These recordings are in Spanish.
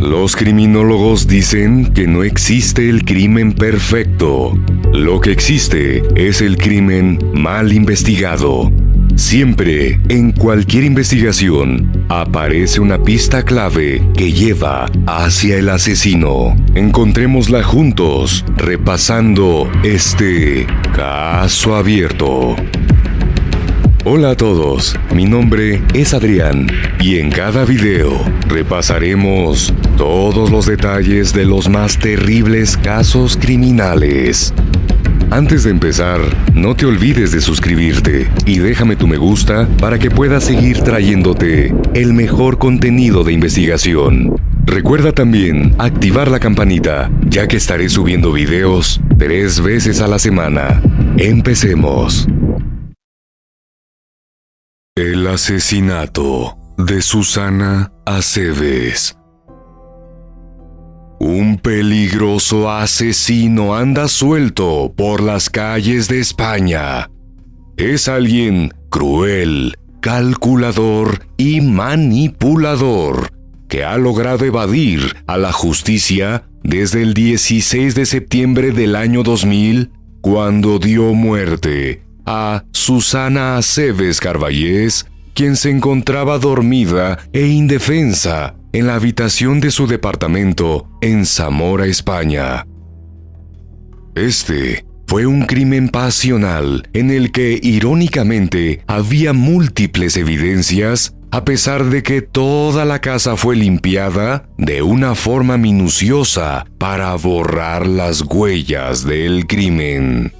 Los criminólogos dicen que no existe el crimen perfecto. Lo que existe es el crimen mal investigado. Siempre, en cualquier investigación, aparece una pista clave que lleva hacia el asesino. Encontrémosla juntos, repasando este caso abierto. Hola a todos, mi nombre es Adrián y en cada video repasaremos todos los detalles de los más terribles casos criminales. Antes de empezar, no te olvides de suscribirte y déjame tu me gusta para que pueda seguir trayéndote el mejor contenido de investigación. Recuerda también activar la campanita, ya que estaré subiendo videos tres veces a la semana. Empecemos. El asesinato de Susana Aceves. Un peligroso asesino anda suelto por las calles de España. Es alguien cruel, calculador y manipulador que ha logrado evadir a la justicia desde el 16 de septiembre del año 2000, cuando dio muerte a Susana Aceves Carballés, quien se encontraba dormida e indefensa en la habitación de su departamento en Zamora, España. Este fue un crimen pasional en el que irónicamente había múltiples evidencias a pesar de que toda la casa fue limpiada de una forma minuciosa para borrar las huellas del crimen.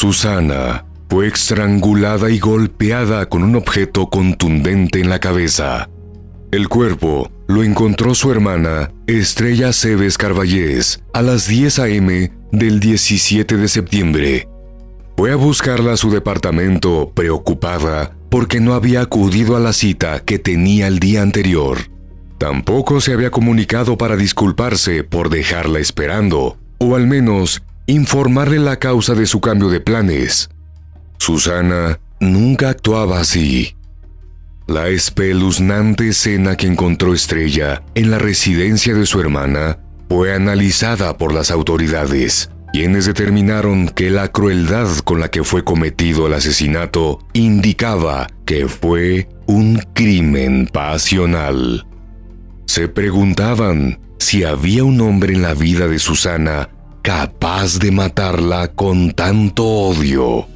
Susana fue estrangulada y golpeada con un objeto contundente en la cabeza. El cuerpo lo encontró su hermana, Estrella Cebes Carballés, a las 10 a.m. del 17 de septiembre. Fue a buscarla a su departamento preocupada porque no había acudido a la cita que tenía el día anterior. Tampoco se había comunicado para disculparse por dejarla esperando, o al menos informarle la causa de su cambio de planes. Susana nunca actuaba así. La espeluznante escena que encontró Estrella en la residencia de su hermana fue analizada por las autoridades, quienes determinaron que la crueldad con la que fue cometido el asesinato indicaba que fue un crimen pasional. Se preguntaban si había un hombre en la vida de Susana capaz de matarla con tanto odio.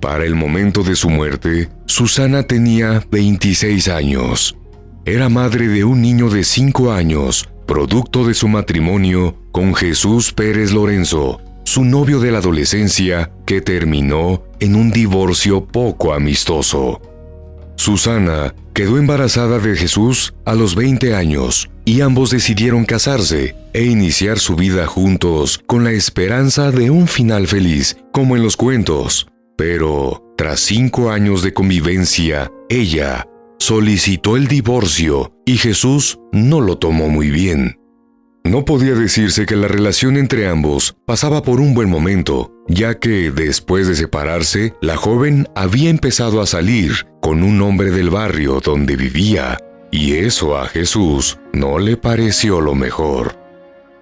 Para el momento de su muerte, Susana tenía 26 años. Era madre de un niño de 5 años, producto de su matrimonio con Jesús Pérez Lorenzo, su novio de la adolescencia que terminó en un divorcio poco amistoso. Susana quedó embarazada de Jesús a los 20 años y ambos decidieron casarse e iniciar su vida juntos con la esperanza de un final feliz, como en los cuentos. Pero, tras cinco años de convivencia, ella solicitó el divorcio y Jesús no lo tomó muy bien. No podía decirse que la relación entre ambos pasaba por un buen momento, ya que después de separarse, la joven había empezado a salir con un hombre del barrio donde vivía, y eso a Jesús no le pareció lo mejor.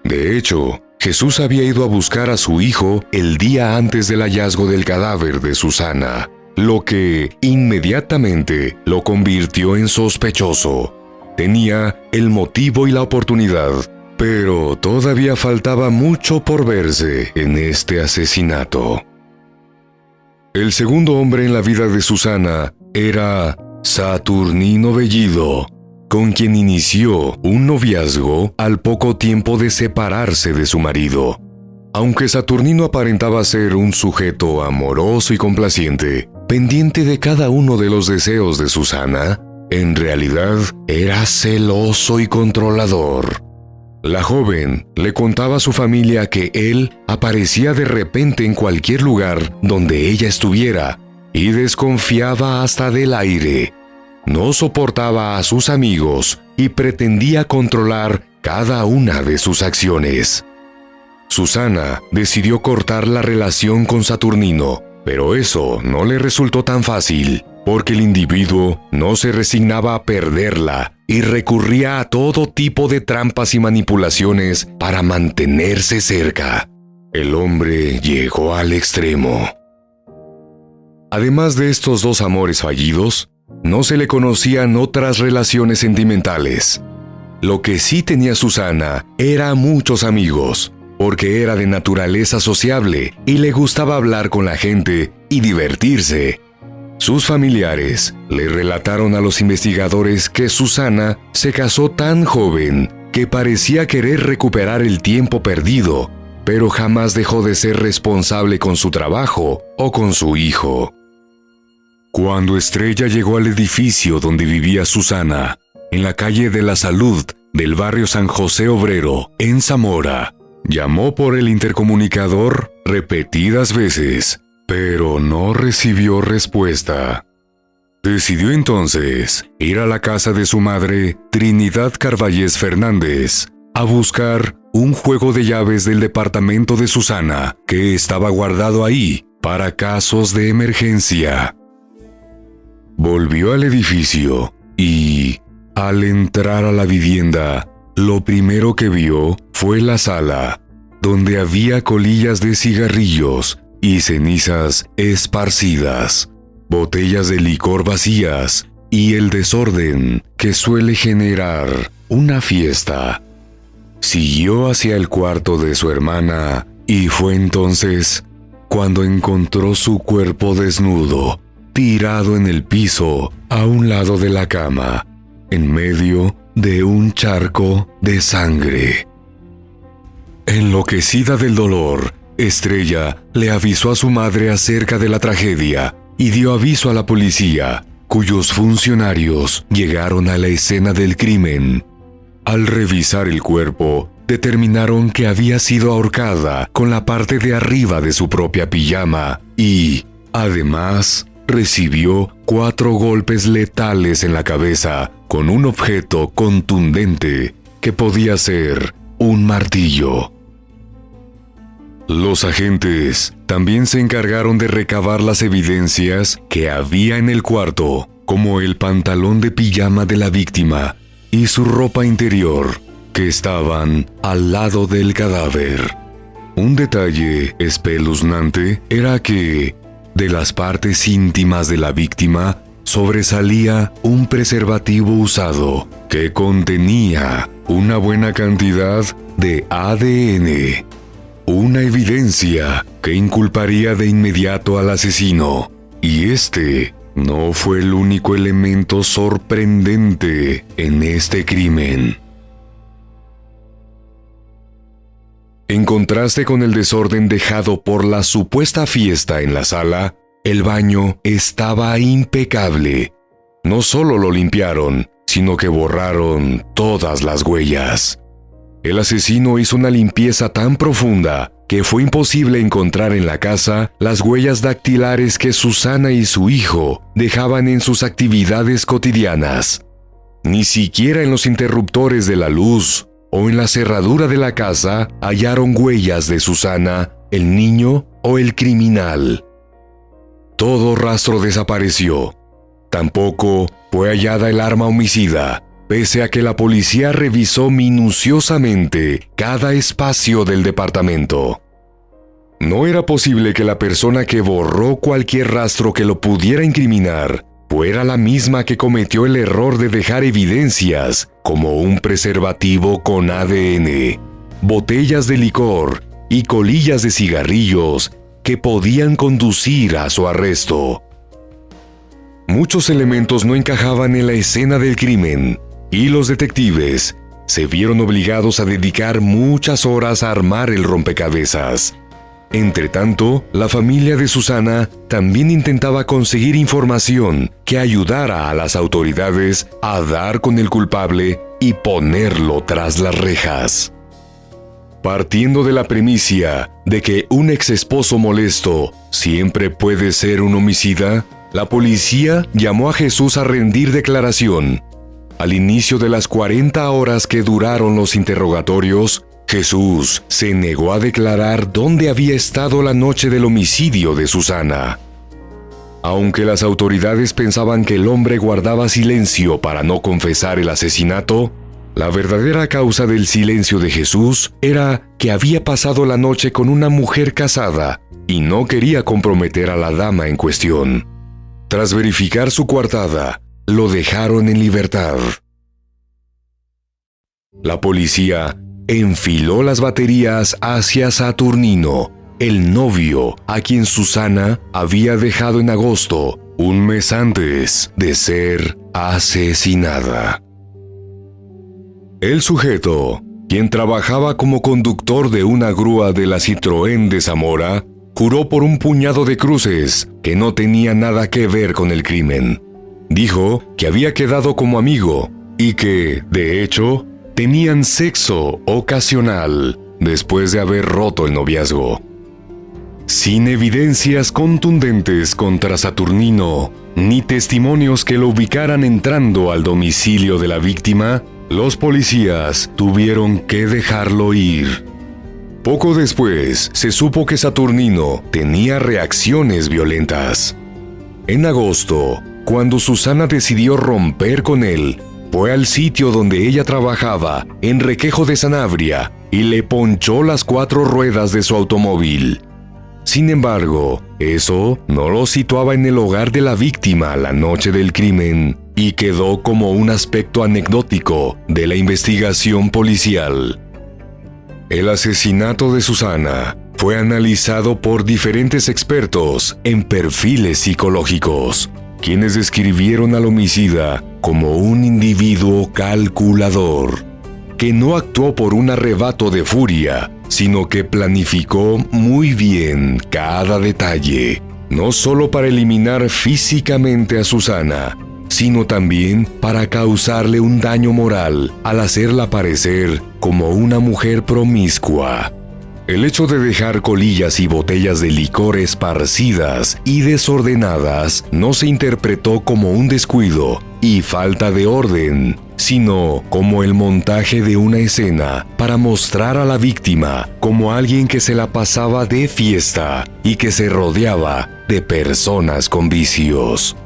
De hecho, Jesús había ido a buscar a su hijo el día antes del hallazgo del cadáver de Susana, lo que inmediatamente lo convirtió en sospechoso. Tenía el motivo y la oportunidad, pero todavía faltaba mucho por verse en este asesinato. El segundo hombre en la vida de Susana era Saturnino Bellido, con quien inició un noviazgo al poco tiempo de separarse de su marido. Aunque Saturnino aparentaba ser un sujeto amoroso y complaciente, pendiente de cada uno de los deseos de Susana, en realidad era celoso y controlador. La joven le contaba a su familia que él aparecía de repente en cualquier lugar donde ella estuviera y desconfiaba hasta del aire. No soportaba a sus amigos y pretendía controlar cada una de sus acciones. Susana decidió cortar la relación con Saturnino pero eso no le resultó tan fácil, porque el individuo no se resignaba a perderla y recurría a todo tipo de trampas y manipulaciones para mantenerse cerca. El hombre llegó al extremo. Además de estos dos amores fallidos, no se le conocían otras relaciones sentimentales. Lo que sí tenía Susana era muchos amigos, porque era de naturaleza sociable y le gustaba hablar con la gente y divertirse. Sus familiares le relataron a los investigadores que Susana se casó tan joven que parecía querer recuperar el tiempo perdido, pero jamás dejó de ser responsable con su trabajo o con su hijo. Cuando Estrella llegó al edificio donde vivía Susana, en la calle de la Salud del barrio San José Obrero, en Zamora, Llamó por el intercomunicador repetidas veces, pero no recibió respuesta. Decidió entonces ir a la casa de su madre, Trinidad Carballés Fernández, a buscar un juego de llaves del departamento de Susana que estaba guardado ahí para casos de emergencia. Volvió al edificio y, al entrar a la vivienda, lo primero que vio fue la sala, donde había colillas de cigarrillos y cenizas esparcidas, botellas de licor vacías y el desorden que suele generar una fiesta. Siguió hacia el cuarto de su hermana y fue entonces cuando encontró su cuerpo desnudo, tirado en el piso a un lado de la cama, en medio de un charco de sangre. Enloquecida del dolor, Estrella le avisó a su madre acerca de la tragedia y dio aviso a la policía, cuyos funcionarios llegaron a la escena del crimen. Al revisar el cuerpo, determinaron que había sido ahorcada con la parte de arriba de su propia pijama y, además, recibió cuatro golpes letales en la cabeza con un objeto contundente que podía ser un martillo. Los agentes también se encargaron de recabar las evidencias que había en el cuarto, como el pantalón de pijama de la víctima y su ropa interior, que estaban al lado del cadáver. Un detalle espeluznante era que, de las partes íntimas de la víctima, sobresalía un preservativo usado que contenía una buena cantidad de ADN, una evidencia que inculparía de inmediato al asesino. Y este no fue el único elemento sorprendente en este crimen. En contraste con el desorden dejado por la supuesta fiesta en la sala, el baño estaba impecable. No solo lo limpiaron, sino que borraron todas las huellas. El asesino hizo una limpieza tan profunda que fue imposible encontrar en la casa las huellas dactilares que Susana y su hijo dejaban en sus actividades cotidianas. Ni siquiera en los interruptores de la luz o en la cerradura de la casa hallaron huellas de Susana, el niño o el criminal. Todo rastro desapareció. Tampoco fue hallada el arma homicida, pese a que la policía revisó minuciosamente cada espacio del departamento. No era posible que la persona que borró cualquier rastro que lo pudiera incriminar fuera la misma que cometió el error de dejar evidencias como un preservativo con ADN, botellas de licor y colillas de cigarrillos que podían conducir a su arresto. Muchos elementos no encajaban en la escena del crimen y los detectives se vieron obligados a dedicar muchas horas a armar el rompecabezas. Entretanto, la familia de Susana también intentaba conseguir información que ayudara a las autoridades a dar con el culpable y ponerlo tras las rejas. Partiendo de la premisa de que un ex esposo molesto siempre puede ser un homicida, la policía llamó a Jesús a rendir declaración. Al inicio de las 40 horas que duraron los interrogatorios, Jesús se negó a declarar dónde había estado la noche del homicidio de Susana. Aunque las autoridades pensaban que el hombre guardaba silencio para no confesar el asesinato, la verdadera causa del silencio de Jesús era que había pasado la noche con una mujer casada y no quería comprometer a la dama en cuestión. Tras verificar su coartada, lo dejaron en libertad. La policía enfiló las baterías hacia Saturnino, el novio a quien Susana había dejado en agosto, un mes antes de ser asesinada. El sujeto, quien trabajaba como conductor de una grúa de la Citroën de Zamora, juró por un puñado de cruces que no tenía nada que ver con el crimen. Dijo que había quedado como amigo y que, de hecho, tenían sexo ocasional después de haber roto el noviazgo. Sin evidencias contundentes contra Saturnino, ni testimonios que lo ubicaran entrando al domicilio de la víctima, los policías tuvieron que dejarlo ir. Poco después se supo que Saturnino tenía reacciones violentas. En agosto, cuando Susana decidió romper con él, fue al sitio donde ella trabajaba, en Requejo de Sanabria, y le ponchó las cuatro ruedas de su automóvil. Sin embargo, eso no lo situaba en el hogar de la víctima la noche del crimen y quedó como un aspecto anecdótico de la investigación policial. El asesinato de Susana fue analizado por diferentes expertos en perfiles psicológicos, quienes describieron al homicida como un individuo calculador, que no actuó por un arrebato de furia, sino que planificó muy bien cada detalle, no solo para eliminar físicamente a Susana, sino también para causarle un daño moral al hacerla parecer como una mujer promiscua. El hecho de dejar colillas y botellas de licor esparcidas y desordenadas no se interpretó como un descuido y falta de orden, sino como el montaje de una escena para mostrar a la víctima como alguien que se la pasaba de fiesta y que se rodeaba de personas con vicios.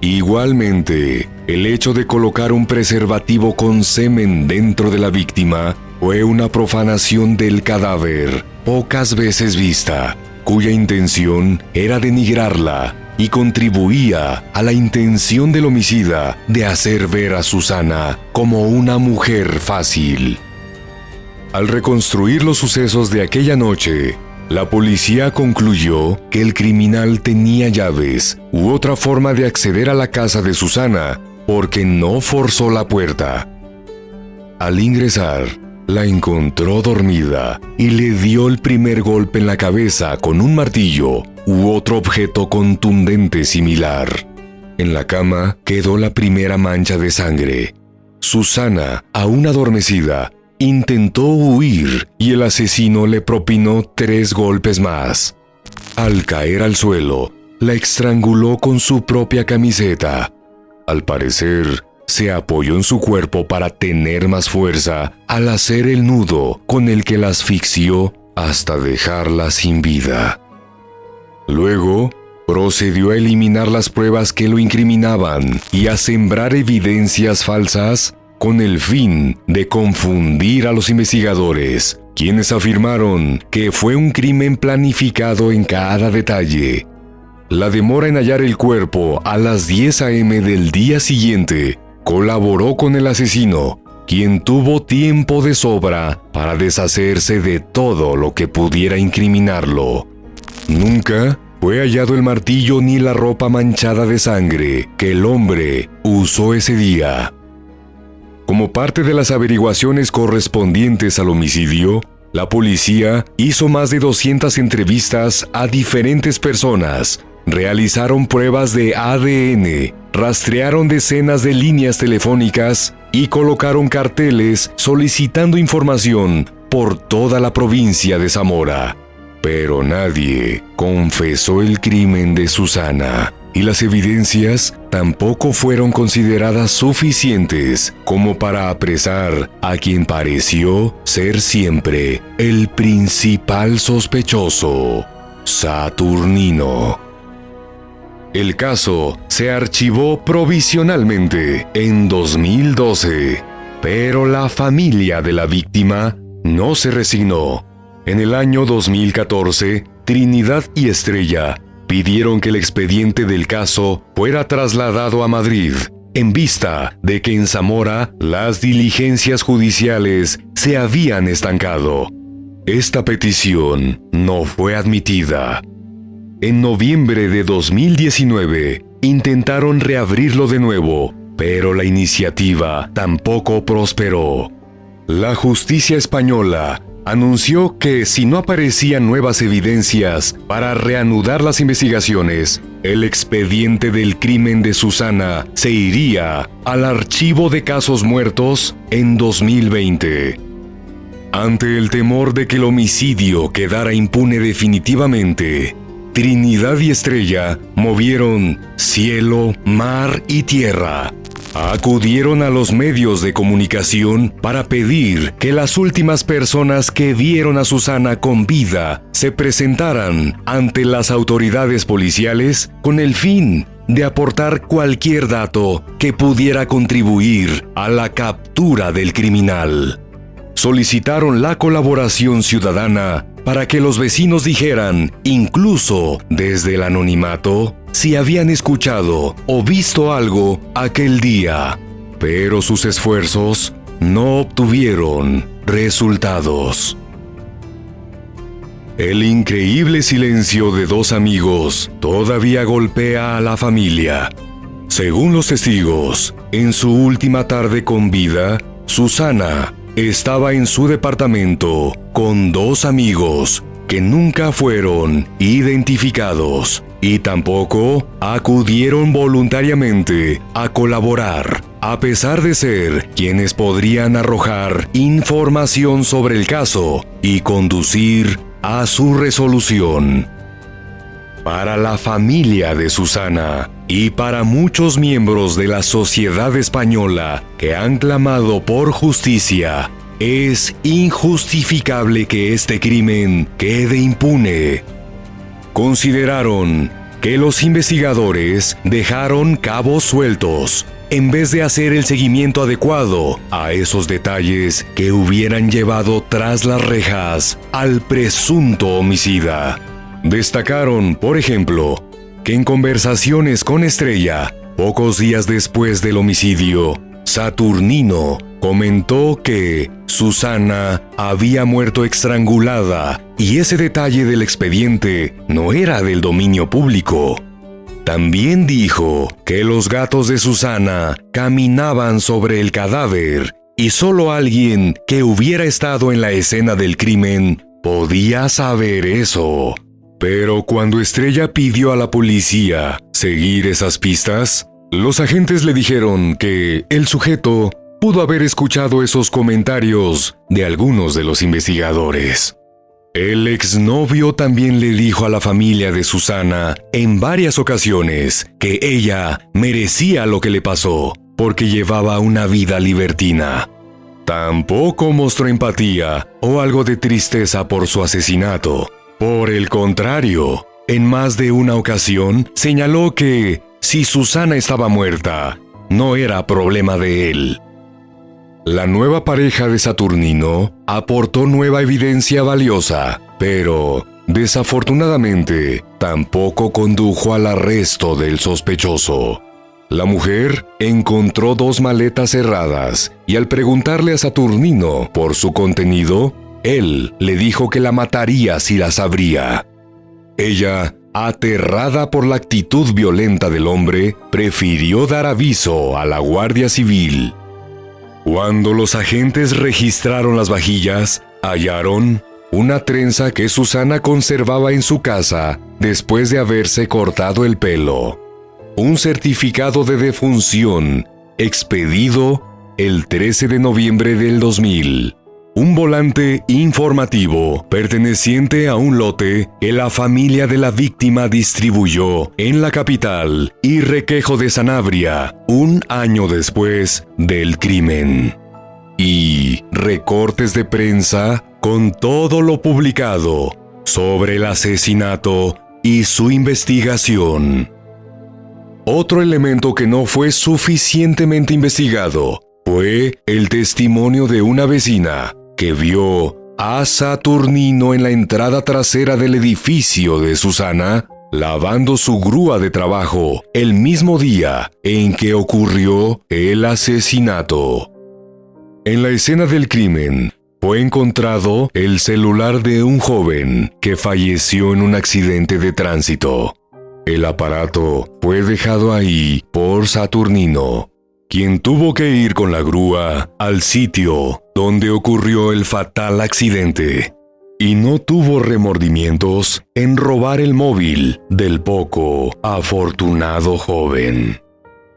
Igualmente, el hecho de colocar un preservativo con semen dentro de la víctima fue una profanación del cadáver pocas veces vista, cuya intención era denigrarla y contribuía a la intención del homicida de hacer ver a Susana como una mujer fácil. Al reconstruir los sucesos de aquella noche, la policía concluyó que el criminal tenía llaves u otra forma de acceder a la casa de Susana porque no forzó la puerta. Al ingresar, la encontró dormida y le dio el primer golpe en la cabeza con un martillo u otro objeto contundente similar. En la cama quedó la primera mancha de sangre. Susana, aún adormecida, intentó huir y el asesino le propinó tres golpes más. Al caer al suelo, la estranguló con su propia camiseta. Al parecer, se apoyó en su cuerpo para tener más fuerza al hacer el nudo con el que la asfixió hasta dejarla sin vida. Luego, procedió a eliminar las pruebas que lo incriminaban y a sembrar evidencias falsas con el fin de confundir a los investigadores, quienes afirmaron que fue un crimen planificado en cada detalle. La demora en hallar el cuerpo a las 10 a.m. del día siguiente colaboró con el asesino, quien tuvo tiempo de sobra para deshacerse de todo lo que pudiera incriminarlo. Nunca fue hallado el martillo ni la ropa manchada de sangre que el hombre usó ese día. Como parte de las averiguaciones correspondientes al homicidio, la policía hizo más de 200 entrevistas a diferentes personas, realizaron pruebas de ADN, rastrearon decenas de líneas telefónicas y colocaron carteles solicitando información por toda la provincia de Zamora. Pero nadie confesó el crimen de Susana y las evidencias tampoco fueron consideradas suficientes como para apresar a quien pareció ser siempre el principal sospechoso, Saturnino. El caso se archivó provisionalmente en 2012, pero la familia de la víctima no se resignó. En el año 2014, Trinidad y Estrella pidieron que el expediente del caso fuera trasladado a Madrid, en vista de que en Zamora las diligencias judiciales se habían estancado. Esta petición no fue admitida. En noviembre de 2019, intentaron reabrirlo de nuevo, pero la iniciativa tampoco prosperó. La justicia española anunció que si no aparecían nuevas evidencias para reanudar las investigaciones, el expediente del crimen de Susana se iría al archivo de casos muertos en 2020. Ante el temor de que el homicidio quedara impune definitivamente, Trinidad y Estrella movieron cielo, mar y tierra acudieron a los medios de comunicación para pedir que las últimas personas que vieron a Susana con vida se presentaran ante las autoridades policiales con el fin de aportar cualquier dato que pudiera contribuir a la captura del criminal. Solicitaron la colaboración ciudadana para que los vecinos dijeran, incluso desde el anonimato, si habían escuchado o visto algo aquel día, pero sus esfuerzos no obtuvieron resultados. El increíble silencio de dos amigos todavía golpea a la familia. Según los testigos, en su última tarde con vida, Susana estaba en su departamento con dos amigos que nunca fueron identificados y tampoco acudieron voluntariamente a colaborar, a pesar de ser quienes podrían arrojar información sobre el caso y conducir a su resolución. Para la familia de Susana y para muchos miembros de la sociedad española que han clamado por justicia, es injustificable que este crimen quede impune. Consideraron que los investigadores dejaron cabos sueltos en vez de hacer el seguimiento adecuado a esos detalles que hubieran llevado tras las rejas al presunto homicida. Destacaron, por ejemplo, que en conversaciones con Estrella, pocos días después del homicidio, Saturnino comentó que Susana había muerto estrangulada y ese detalle del expediente no era del dominio público. También dijo que los gatos de Susana caminaban sobre el cadáver y solo alguien que hubiera estado en la escena del crimen podía saber eso. Pero cuando Estrella pidió a la policía seguir esas pistas, los agentes le dijeron que el sujeto pudo haber escuchado esos comentarios de algunos de los investigadores. El exnovio también le dijo a la familia de Susana en varias ocasiones que ella merecía lo que le pasó porque llevaba una vida libertina. Tampoco mostró empatía o algo de tristeza por su asesinato. Por el contrario, en más de una ocasión señaló que si Susana estaba muerta, no era problema de él. La nueva pareja de Saturnino aportó nueva evidencia valiosa, pero desafortunadamente tampoco condujo al arresto del sospechoso. La mujer encontró dos maletas cerradas y al preguntarle a Saturnino por su contenido, él le dijo que la mataría si las abría. Ella, aterrada por la actitud violenta del hombre, prefirió dar aviso a la Guardia Civil. Cuando los agentes registraron las vajillas, hallaron una trenza que Susana conservaba en su casa después de haberse cortado el pelo. Un certificado de defunción expedido el 13 de noviembre del 2000 un volante informativo perteneciente a un lote que la familia de la víctima distribuyó en la capital y Requejo de Sanabria un año después del crimen. Y recortes de prensa con todo lo publicado sobre el asesinato y su investigación. Otro elemento que no fue suficientemente investigado fue el testimonio de una vecina que vio a Saturnino en la entrada trasera del edificio de Susana lavando su grúa de trabajo el mismo día en que ocurrió el asesinato. En la escena del crimen fue encontrado el celular de un joven que falleció en un accidente de tránsito. El aparato fue dejado ahí por Saturnino, quien tuvo que ir con la grúa al sitio donde ocurrió el fatal accidente, y no tuvo remordimientos en robar el móvil del poco afortunado joven.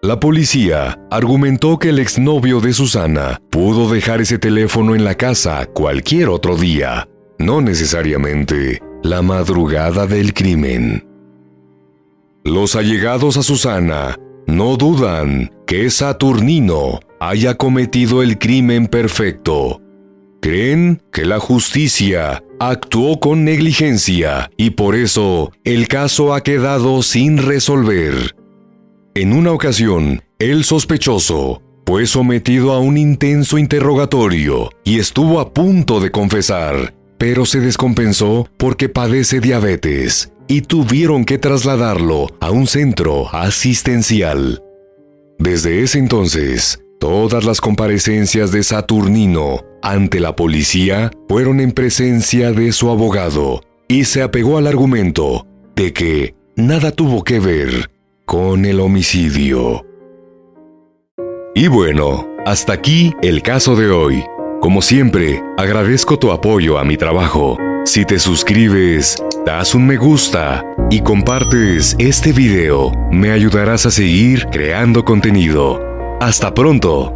La policía argumentó que el exnovio de Susana pudo dejar ese teléfono en la casa cualquier otro día, no necesariamente la madrugada del crimen. Los allegados a Susana no dudan que Saturnino haya cometido el crimen perfecto. Creen que la justicia actuó con negligencia y por eso el caso ha quedado sin resolver. En una ocasión, el sospechoso fue sometido a un intenso interrogatorio y estuvo a punto de confesar, pero se descompensó porque padece diabetes y tuvieron que trasladarlo a un centro asistencial. Desde ese entonces, todas las comparecencias de Saturnino ante la policía fueron en presencia de su abogado y se apegó al argumento de que nada tuvo que ver con el homicidio. Y bueno, hasta aquí el caso de hoy. Como siempre, agradezco tu apoyo a mi trabajo. Si te suscribes, das un me gusta y compartes este video, me ayudarás a seguir creando contenido. Hasta pronto.